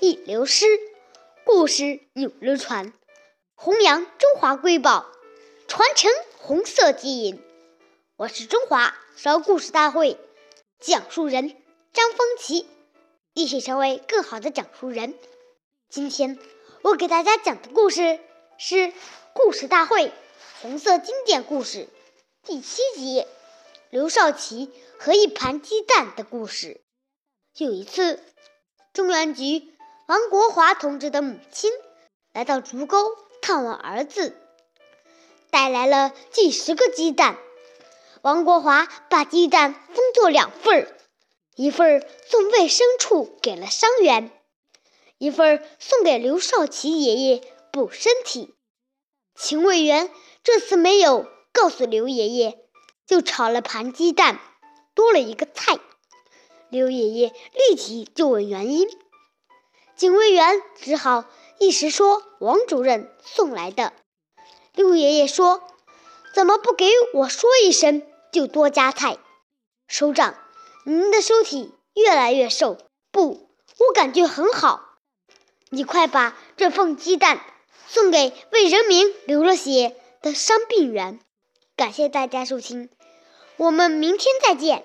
流失，故事永流传，弘扬中华瑰宝，传承红色基因。我是中华少儿故事大会讲述人张风奇，一起成为更好的讲述人。今天我给大家讲的故事是故事大会红色经典故事第七集《刘少奇和一盘鸡蛋》的故事。有一次，中原局王国华同志的母亲来到竹沟探望儿子，带来了几十个鸡蛋。王国华把鸡蛋分作两份儿，一份儿送卫生处给了伤员，一份儿送给刘少奇爷爷补身体。秦委员这次没有告诉刘爷爷，就炒了盘鸡蛋，多了一个菜。刘爷爷立即就问原因，警卫员只好一时说王主任送来的。六爷爷说：“怎么不给我说一声就多加菜？”首长，您的身体越来越瘦，不，我感觉很好。你快把这份鸡蛋送给为人民流了血的伤病员。感谢大家收听，我们明天再见。